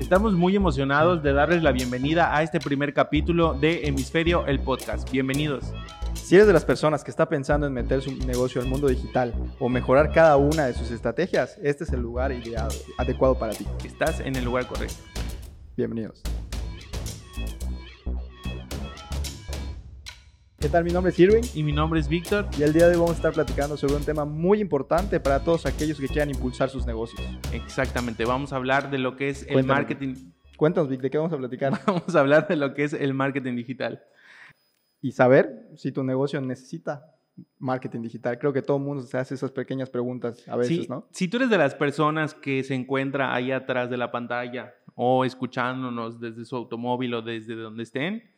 Estamos muy emocionados de darles la bienvenida a este primer capítulo de Hemisferio, el podcast. Bienvenidos. Si eres de las personas que está pensando en meter su negocio al mundo digital o mejorar cada una de sus estrategias, este es el lugar ideal, adecuado para ti. Estás en el lugar correcto. Bienvenidos. ¿Qué tal? Mi nombre es Irving. Y mi nombre es Víctor. Y el día de hoy vamos a estar platicando sobre un tema muy importante para todos aquellos que quieran impulsar sus negocios. Exactamente, vamos a hablar de lo que es el marketing. Cuéntanos, Vic, ¿de qué vamos a platicar? Vamos a hablar de lo que es el marketing digital. Y saber si tu negocio necesita marketing digital. Creo que todo el mundo se hace esas pequeñas preguntas a veces, ¿no? Si tú eres de las personas que se encuentra ahí atrás de la pantalla o escuchándonos desde su automóvil o desde donde estén,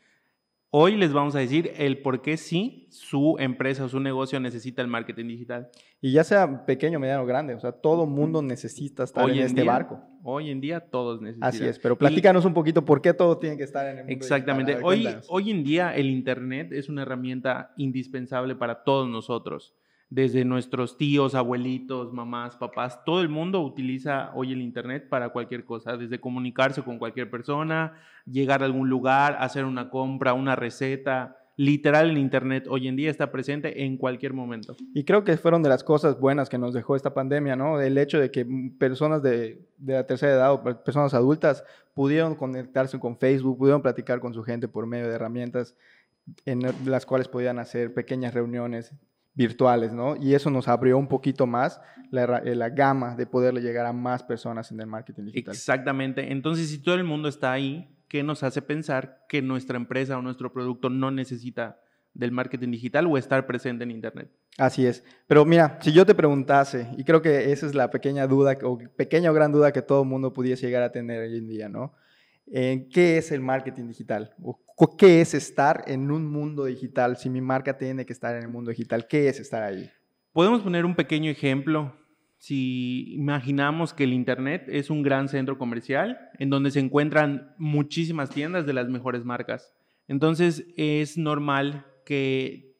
Hoy les vamos a decir el por qué sí su empresa o su negocio necesita el marketing digital. Y ya sea pequeño, mediano o grande, o sea, todo mundo necesita estar en, este barco. Hoy en día todos necesitan. Así es, pero platícanos un poquito por qué todo tiene que estar en el mundo Exactamente. hoy, hoy en día el Internet es una herramienta indispensable para todos nosotros desde nuestros tíos, abuelitos, mamás, papás, todo el mundo utiliza hoy el Internet para cualquier cosa, desde comunicarse con cualquier persona, llegar a algún lugar, hacer una compra, una receta. Literal, el Internet hoy en día está presente en cualquier momento. Y creo que fueron de las cosas buenas que nos dejó esta pandemia, ¿no? El hecho de que personas de, de la tercera edad o personas adultas pudieron conectarse con Facebook, pudieron platicar con su gente por medio de herramientas en las cuales podían hacer pequeñas reuniones, virtuales, ¿no? Y eso nos abrió un poquito más la, eh, la, gama de poderle llegar a más personas en el marketing digital. Exactamente. Entonces, si todo el mundo está ahí, ¿qué nos hace pensar que nuestra empresa o nuestro producto no necesita del marketing digital o estar presente en Internet? Así es. Pero mira, si yo te preguntase, y creo que esa es la pequeña duda, o pequeña o gran duda que todo el mundo pudiese llegar a tener hoy en día, ¿no? ¿Qué es el marketing digital? ¿Qué es estar en un mundo digital? Si mi marca tiene que estar en el mundo digital, ¿qué es estar ahí? Podemos poner un pequeño ejemplo. Si imaginamos que el Internet es un gran centro comercial en donde se encuentran muchísimas tiendas de las mejores marcas. Entonces es normal que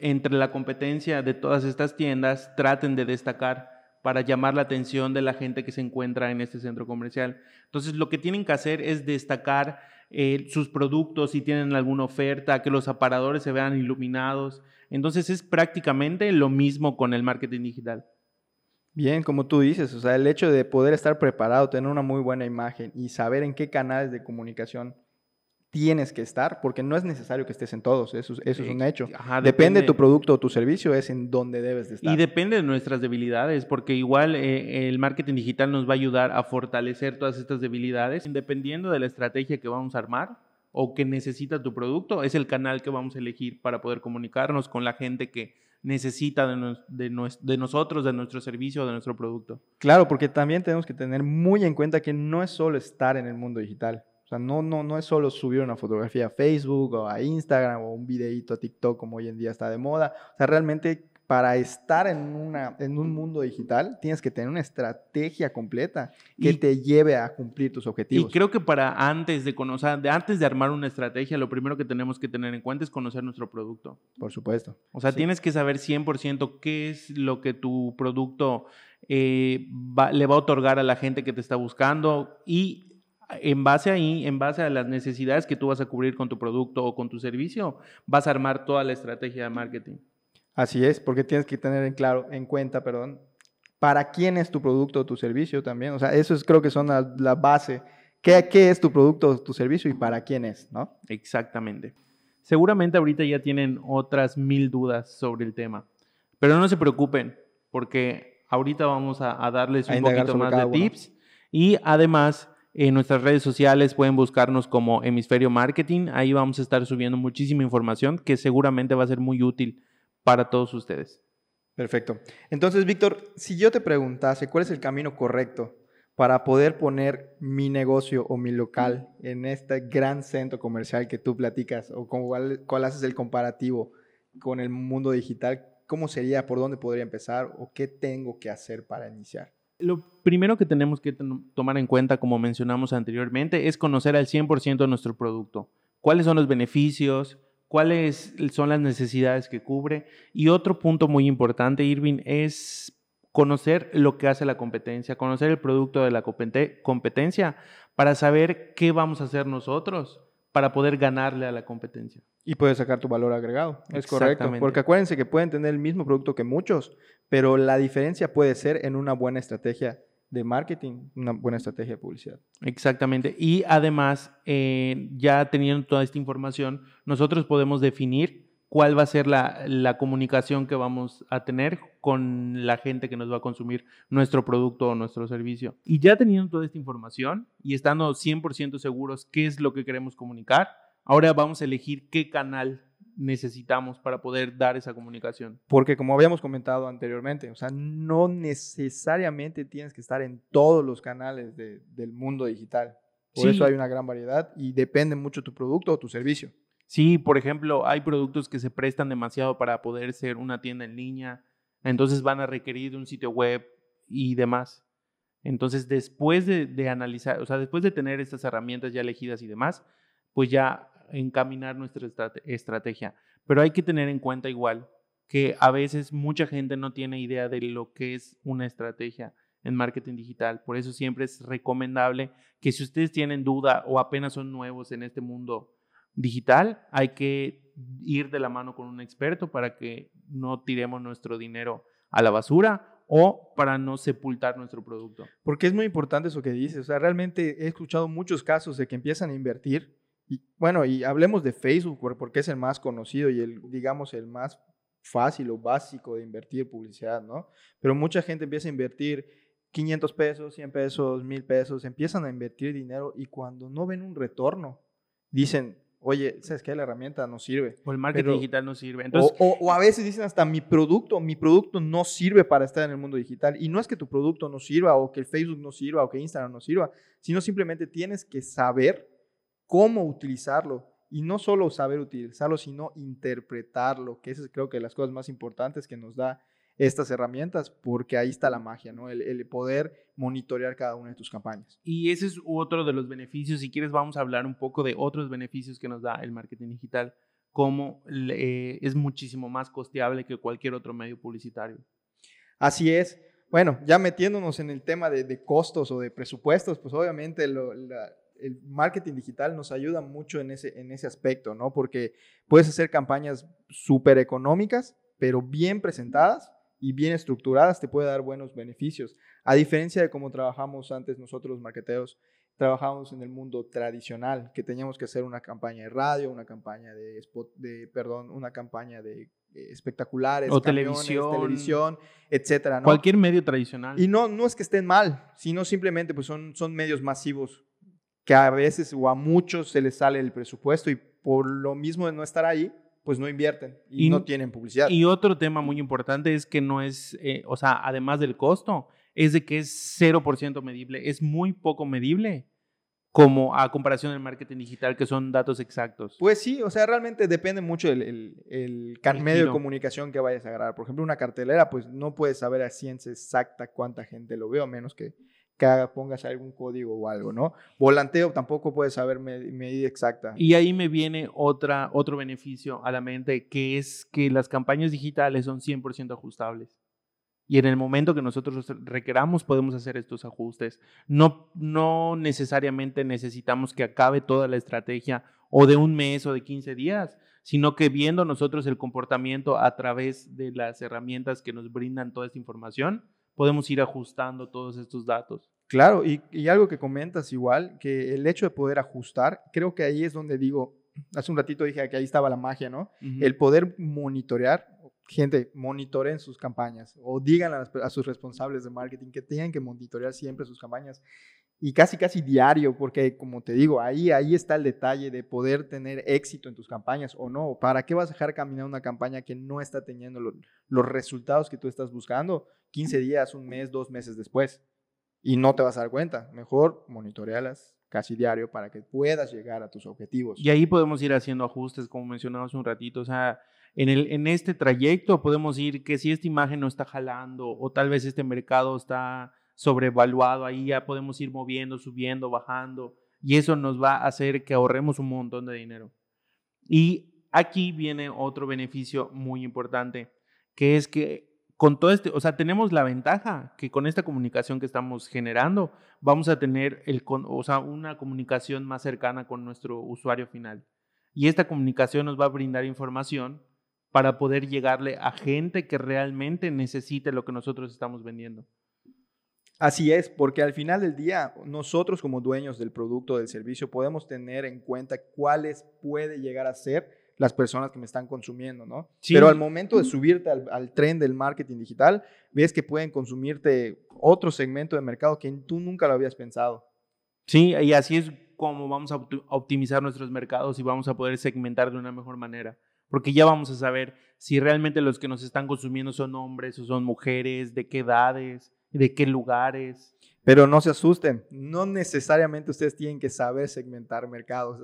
entre la competencia de todas estas tiendas traten de destacar para llamar la atención de la gente que se encuentra en este centro comercial. Entonces, lo que tienen que hacer es destacar eh, sus productos, si tienen alguna oferta, que los aparadores se vean iluminados. Entonces, es prácticamente lo mismo con el marketing digital. Bien, como tú dices, o sea, el hecho de poder estar preparado, tener una muy buena imagen y saber en qué canales de comunicación tienes que estar, porque no es necesario que estés en todos, eso, eso es un hecho. depende, de tu producto o tu servicio, es en donde debes de estar. Y depende de nuestras debilidades, porque igual eh, el marketing digital nos va a ayudar a fortalecer todas estas debilidades, dependiendo de la estrategia que vamos a armar o que necesita tu producto, es el canal que vamos a elegir para poder comunicarnos con la gente que necesita de, de, nosotros, de nuestro servicio, de nuestro producto. Claro, porque también tenemos que tener muy en cuenta que no es solo estar en el mundo digital sea, no, no, no es solo subir una fotografía a Facebook o a Instagram o un videito a TikTok como hoy en día está de moda. O sea, realmente para estar en, una, en un mundo digital tienes que tener una estrategia completa que te lleve a cumplir tus objetivos. Y creo que para antes de conocer, de antes de armar una estrategia, lo primero que tenemos que tener en cuenta es conocer nuestro producto. Por supuesto. O sea, tienes que saber 100% qué es lo que tu producto eh, le va a otorgar a la gente que te está buscando y en base ahí, en base a las necesidades que tú vas a cubrir con tu producto o con tu servicio, vas a armar toda la estrategia de marketing. Así es, porque tienes que tener en claro, en cuenta, perdón, para quién es tu producto o tu servicio también. O sea, eso es, creo que son la, base. ¿Qué, ¿Qué, es tu producto o tu servicio y para quién es, no? Exactamente. Seguramente ahorita ya tienen otras mil dudas sobre el tema, pero no se preocupen, porque ahorita vamos a, darles un poquito más de tips y además en nuestras redes sociales pueden buscarnos como Hemisferio Marketing. Ahí vamos a estar subiendo muchísima información que seguramente va a ser muy útil para todos ustedes. Perfecto. Entonces, Víctor, si yo te preguntase cuál es el camino correcto para poder poner mi negocio o mi local en este gran centro comercial que tú platicas o cuál, cuál haces el comparativo con el mundo digital, ¿cómo sería? ¿Por dónde podría empezar? ¿O qué tengo que hacer para iniciar? Lo primero que tenemos que tomar en cuenta, como mencionamos anteriormente, es conocer al 100% de nuestro producto. ¿Cuáles son los beneficios? ¿Cuáles son las necesidades que cubre? Y otro punto muy importante, Irving, es conocer lo que hace la competencia, conocer el producto de la competencia para saber qué vamos a hacer nosotros para poder ganarle a la competencia. Y puedes sacar tu valor agregado. Es correcto. Porque acuérdense que pueden tener el mismo producto que muchos, pero la diferencia puede ser en una buena estrategia de marketing, una buena estrategia de publicidad. Exactamente. Y además, eh, ya teniendo toda esta información, nosotros podemos definir cuál va a ser la, comunicación que vamos a tener con la gente que nos va a consumir nuestro producto o nuestro servicio. Y ya teniendo toda esta información y estando 100% seguros qué es lo que queremos comunicar, ahora vamos a elegir qué canal necesitamos para poder dar esa comunicación. Porque como habíamos comentado anteriormente, o sea, no necesariamente tienes que estar en todos los canales del mundo digital. Por eso hay una gran variedad y depende mucho tu producto o tu servicio. Sí, por ejemplo, hay productos que se prestan demasiado para poder ser una tienda en línea, entonces van a requerir un sitio web y demás. Entonces, después de, analizar, o sea, después de tener estas herramientas ya elegidas y demás, pues ya encaminar nuestra estrategia. Pero hay que tener en cuenta igual que a veces mucha gente no tiene idea de lo que es una estrategia en marketing digital. Por eso siempre es recomendable que si ustedes tienen duda o apenas son nuevos en este mundo digital, hay que ir de la mano con un experto para que no tiremos nuestro dinero a la basura o para no sepultar nuestro producto. Porque es muy importante eso que dices. O sea, realmente he escuchado muchos casos de que empiezan a invertir. Bueno, y hablemos de Facebook porque es el más conocido y el, digamos, el más fácil o básico de invertir publicidad, ¿no? Pero mucha gente empieza a invertir 500 pesos, 100 pesos, 1000 pesos, empiezan a invertir dinero y cuando no ven un retorno, dicen, oye, ¿sabes qué? La herramienta no sirve. O el marketing digital no sirve. Entonces, o, a veces dicen hasta mi producto, mi producto no sirve para estar en el mundo digital. Y no es que tu producto no sirva o que el Facebook no sirva o que Instagram no sirva, sino simplemente tienes que saber cómo utilizarlo. Y no solo saber utilizarlo, sino interpretarlo, que es creo que las cosas más importantes que nos da estas herramientas porque ahí está la magia, ¿no? El, poder monitorear cada una de tus campañas. Y ese es otro de los beneficios. Si quieres, vamos a hablar un poco de otros beneficios que nos da el marketing digital, como es muchísimo más costeable que cualquier otro medio publicitario. Así es. Bueno, ya metiéndonos en el tema de, costos o de presupuestos, pues obviamente el marketing digital nos ayuda mucho en ese, en ese aspecto, ¿no? Porque puedes hacer campañas súper económicas, pero bien presentadas y bien estructuradas te puede dar buenos beneficios. A diferencia de cómo trabajamos antes nosotros los marketeos, trabajamos en el mundo tradicional, que teníamos que hacer una campaña de radio, una campaña de, de perdón, una campaña de eh, espectaculares, o televisión, televisión, etcétera, Cualquier medio tradicional. Y no, no es que estén mal, sino simplemente pues son, son medios masivos que a veces o a muchos se les sale el presupuesto y por lo mismo de no estar ahí, pues no invierten y, no tienen publicidad. Y otro tema muy importante es que no es, eh, o sea, además del costo, es de que es 0% medible, es muy poco medible como a comparación del marketing digital, que son datos exactos. Pues sí, o sea, realmente depende mucho del el, medio de comunicación que vayas a agarrar. Por ejemplo, una cartelera, pues no puedes saber a ciencia exacta cuánta gente lo ve, a menos que que pongas algún código o algo, ¿no? Volanteo tampoco puedes saber medida exacta. Y ahí me viene otra, otro beneficio a la mente, que es que las campañas digitales son 100% ajustables. Y en el momento que nosotros requeramos podemos hacer estos ajustes. No, no necesariamente necesitamos que acabe toda la estrategia o de un mes o de 15 días, sino que viendo nosotros el comportamiento a través de las herramientas que nos brindan toda esta información, podemos ir ajustando todos estos datos. Claro, y, algo que comentas igual, que el hecho de poder ajustar, creo que ahí es donde digo, hace un ratito dije que ahí estaba la magia, ¿no? El poder monitorear, gente, monitoreen sus campañas o digan a, sus responsables de marketing que tengan que monitorear siempre sus campañas y casi casi diario, porque como te digo, ahí, ahí está el detalle de poder tener éxito en tus campañas o no. ¿Para qué vas a dejar caminar una campaña que no está teniendo los resultados que tú estás buscando 15 días, un mes, dos meses después? Y no te vas a dar cuenta. Mejor monitorealas casi diario para que puedas llegar a tus objetivos. Y ahí podemos ir haciendo ajustes, como mencionamos un ratito. O sea, en, el, en este trayecto podemos ir que si esta imagen no está jalando o tal vez este mercado está sobrevaluado, ahí ya podemos ir moviendo, subiendo, bajando, y eso nos va a hacer que ahorremos un montón de dinero. Y aquí viene otro beneficio muy importante, que es que con todo este, o sea, tenemos la ventaja que con esta comunicación que estamos generando, vamos a tener el, o sea, una comunicación más cercana con nuestro usuario final. Y esta comunicación nos va a brindar información para poder llegarle a gente que realmente necesite lo que nosotros estamos vendiendo. Así es, porque al final del día, nosotros como dueños del producto o del servicio podemos tener en cuenta cuáles puede llegar a ser las personas que me están consumiendo, ¿no? Pero al momento de subirte al, tren del marketing digital, ves que pueden consumirte otro segmento de mercado que tú nunca lo habías pensado. Sí, y así es como vamos a optimizar nuestros mercados y vamos a poder segmentar de una mejor manera. Porque ya vamos a saber si realmente los que nos están consumiendo son hombres o son mujeres, de qué edades, de qué lugares. Pero no se asusten, no necesariamente ustedes tienen que saber segmentar mercados.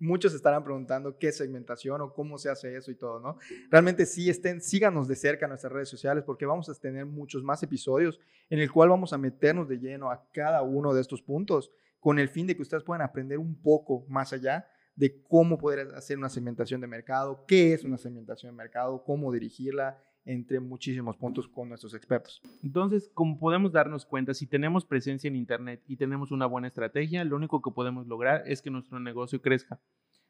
muchos estarán preguntando qué segmentación o cómo se hace eso y todo, ¿no? Realmente sí estén, síganos de cerca en nuestras redes sociales porque vamos a tener muchos más episodios en el cual vamos a meternos de lleno a cada uno de estos puntos con el fin de que ustedes puedan aprender un poco más allá de cómo poder hacer una segmentación de mercado, qué es una segmentación de mercado, cómo dirigirla, entre muchísimos puntos con nuestros expertos. Entonces, como podemos darnos cuenta, si tenemos presencia en Internet y tenemos una buena estrategia, lo único que podemos lograr es que nuestro negocio crezca.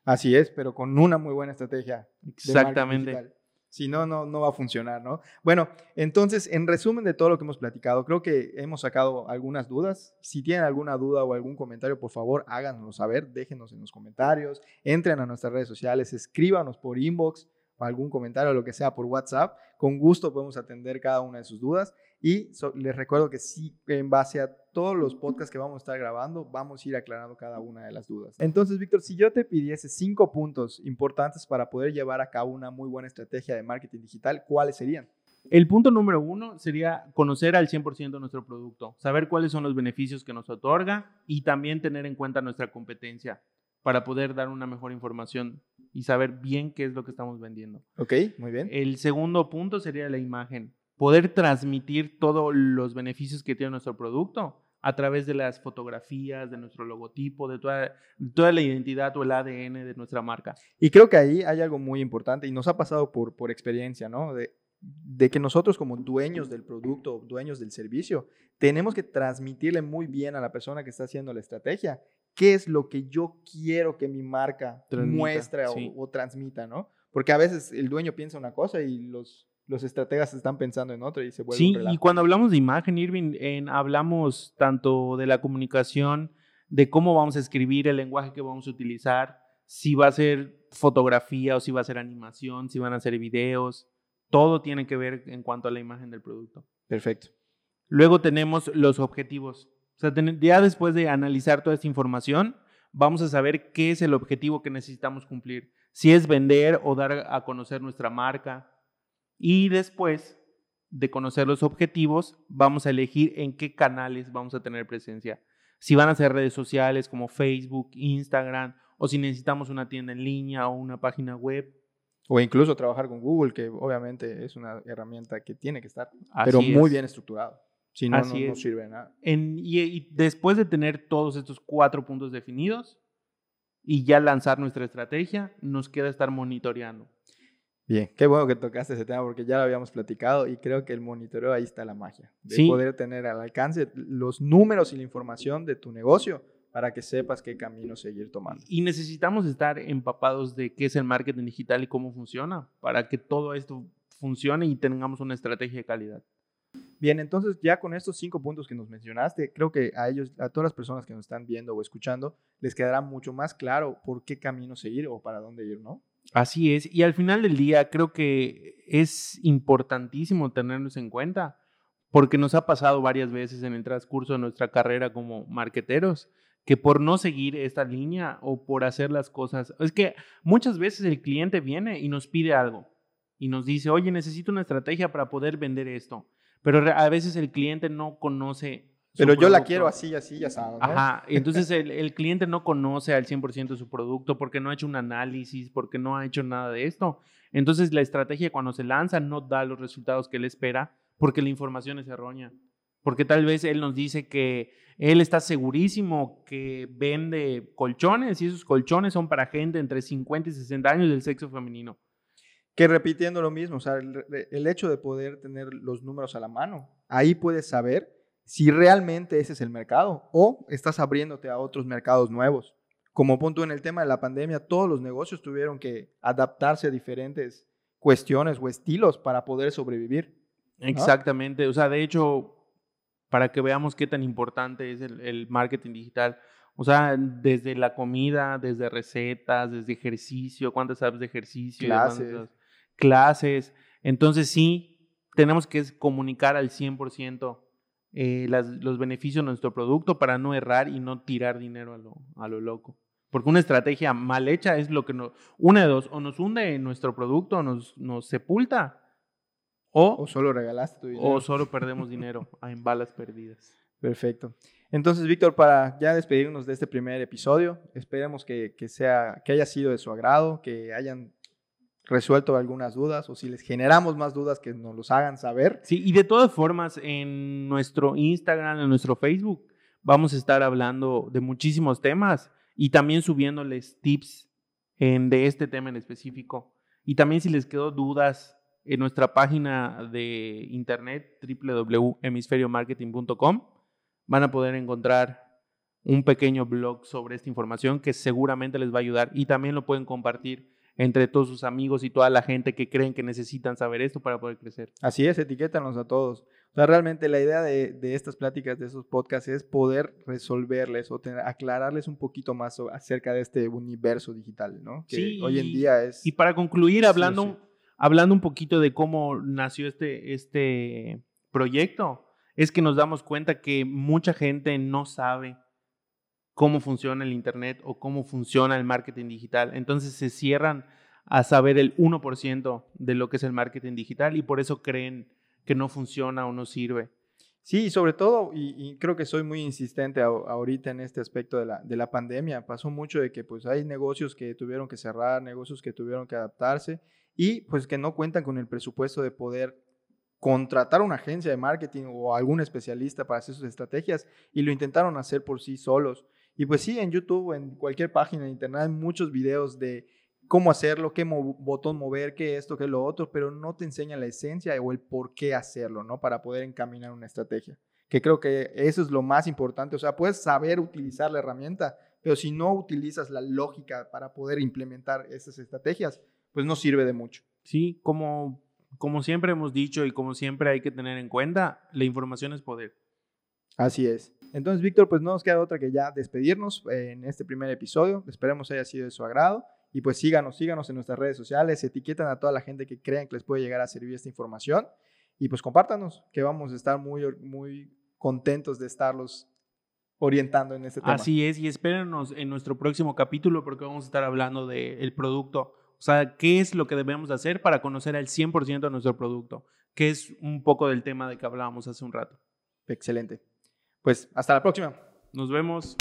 Así es, pero con una muy buena estrategia. Exactamente. Si no, no, no va a funcionar, ¿no? Bueno, entonces, en resumen de todo lo que hemos platicado, creo que hemos sacado algunas dudas. Si tienen alguna duda o algún comentario, por favor, háganoslo saber, déjenos en los comentarios, entren a nuestras redes sociales, escríbanos por inbox algún comentario o lo que sea por WhatsApp. Con gusto podemos atender cada una de sus dudas. Y les recuerdo que sí, en base a todos los podcasts que vamos a estar grabando, vamos a ir aclarando cada una de las dudas. Entonces, Víctor, si yo te pidiese cinco puntos importantes para poder llevar a cabo una muy buena estrategia de marketing digital, ¿cuáles serían? El punto número uno sería conocer al 100% nuestro producto, saber cuáles son los beneficios que nos otorga y también tener en cuenta nuestra competencia para poder dar una mejor información y saber bien qué es lo que estamos vendiendo. Ok, muy bien. El segundo punto sería la imagen. Poder transmitir todos los beneficios que tiene nuestro producto a través de las fotografías, de nuestro logotipo, de toda, toda la identidad o el ADN de nuestra marca. Y creo que ahí hay algo muy importante y nos ha pasado por, por experiencia, ¿no? De, de que nosotros como dueños del producto, dueños del servicio, tenemos que transmitirle muy bien a la persona que está haciendo la estrategia qué es lo que yo quiero que mi marca muestre o, transmita, ¿no? Porque a veces el dueño piensa una cosa y los, los estrategas están pensando en otra y se vuelve Sí, y cuando hablamos de imagen, Irving, en, hablamos tanto de la comunicación, de cómo vamos a escribir, el lenguaje que vamos a utilizar, si va a ser fotografía o si va a ser animación, si van a ser videos, todo tiene que ver en cuanto a la imagen del producto. Perfecto. Luego tenemos los objetivos. O sea, ya después de analizar toda esta información, vamos a saber qué es el objetivo que necesitamos cumplir. Si es vender o dar a conocer nuestra marca. Y después de conocer los objetivos, vamos a elegir en qué canales vamos a tener presencia. Si van a ser redes sociales como Facebook, Instagram, o si necesitamos una tienda en línea o una página web. O incluso trabajar con Google, que obviamente es una herramienta que tiene que estar, pero muy bien estructurado. Si no, no, sirve de nada. y, después de tener todos estos cuatro puntos definidos y ya lanzar nuestra estrategia, nos queda estar monitoreando. Bien, qué bueno que tocaste ese tema porque ya lo habíamos platicado y creo que el monitoreo ahí está la magia. De poder tener al alcance los números y la información de tu negocio para que sepas qué camino seguir tomando. Y necesitamos estar empapados de qué es el marketing digital y cómo funciona para que todo esto funcione y tengamos una estrategia de calidad. Bien, entonces ya con estos cinco puntos que nos mencionaste, creo que a ellos, a todas las personas que nos están viendo o escuchando, les quedará mucho más claro por qué camino seguir o para dónde ir, ¿no? Así es, y al final del día creo que es importantísimo tenernos en cuenta, porque nos ha pasado varias veces en el transcurso de nuestra carrera como marqueteros, que por no seguir esta línea o por hacer las cosas, es que muchas veces el cliente viene y nos pide algo y nos dice, oye, necesito una estrategia para poder vender esto pero a veces el cliente no conoce. Pero yo la quiero así, así, ya sabes. Ajá, entonces el, el, cliente no conoce al 100% su producto porque no ha hecho un análisis, porque no ha hecho nada de esto. Entonces la estrategia cuando se lanza no da los resultados que él espera porque la información es errónea. Porque tal vez él nos dice que él está segurísimo que vende colchones y esos colchones son para gente entre 50 y 60 años del sexo femenino. Que repitiendo lo mismo, o sea, el, el, hecho de poder tener los números a la mano, ahí puedes saber si realmente ese es el mercado o estás abriéndote a otros mercados nuevos. Como punto en el tema de la pandemia, todos los negocios tuvieron que adaptarse a diferentes cuestiones o estilos para poder sobrevivir. Exactamente, o sea, de hecho, para que veamos qué tan importante es el, marketing digital, o sea, desde la comida, desde recetas, desde ejercicio, cuántas sabes de ejercicio, clases clases. Entonces sí, tenemos que comunicar al 100% eh, los beneficios de nuestro producto para no errar y no tirar dinero a lo, a lo loco. Porque una estrategia mal hecha es lo que nos, una de dos, o nos hunde en nuestro producto, o nos, nos sepulta, o, o solo regalaste tu dinero. O solo perdemos dinero en balas perdidas. Perfecto. Entonces, Víctor, para ya despedirnos de este primer episodio, esperemos que, que, sea, que haya sido de su agrado, que hayan resuelto algunas dudas o si les generamos más dudas que nos los hagan saber. Sí, y de todas formas, en nuestro Instagram, en nuestro Facebook, vamos a estar hablando de muchísimos temas y también subiéndoles tips de este tema en específico. Y también si les quedó dudas en nuestra página de internet www.hemisferiomarketing.com van a poder encontrar un pequeño blog sobre esta información que seguramente les va a ayudar y también lo pueden compartir entre todos sus amigos y toda la gente que creen que necesitan saber esto para poder crecer. Así es, etiquétanos a todos. O sea, realmente la idea de, estas pláticas, de esos podcasts, es poder resolverles o aclararles un poquito más acerca de este universo digital, ¿no? Que sí, hoy en día es... Y para concluir, hablando, hablando un poquito de cómo nació este, este proyecto, es que nos damos cuenta que mucha gente no sabe cómo funciona el Internet o cómo funciona el marketing digital. Entonces se cierran a saber el 1% de lo que es el marketing digital y por eso creen que no funciona o no sirve. Sí, sobre todo, y, creo que soy muy insistente ahorita en este aspecto de la, de la pandemia, pasó mucho de que pues hay negocios que tuvieron que cerrar, negocios que tuvieron que adaptarse y pues que no cuentan con el presupuesto de poder contratar una agencia de marketing o algún especialista para hacer sus estrategias y lo intentaron hacer por sí solos. Y pues sí, en YouTube, en cualquier página de internet hay muchos videos de cómo hacerlo, qué botón mover, qué esto, qué lo otro, pero no te enseña la esencia o el por qué hacerlo, ¿no? Para poder encaminar una estrategia. Que creo que eso es lo más importante. O sea, puedes saber utilizar la herramienta, pero si no utilizas la lógica para poder implementar esas estrategias, pues no sirve de mucho. Sí, como, como siempre hemos dicho y como siempre hay que tener en cuenta, la información es poder. Así es. Entonces, Víctor, pues no nos queda otra que ya despedirnos en este primer episodio. Esperemos haya sido de su agrado. Y pues síganos, síganos en nuestras redes sociales, etiquetan a toda la gente que crean que les puede llegar a servir esta información. Y pues compártanos, que vamos a estar muy, muy contentos de estarlos orientando en este tema. Así es, y espérenos en nuestro próximo capítulo porque vamos a estar hablando del producto. O sea, ¿qué es lo que debemos hacer para conocer al 100% de nuestro producto? Que es un poco del tema de que hablábamos hace un rato. Excelente. Pues hasta la próxima. Nos vemos.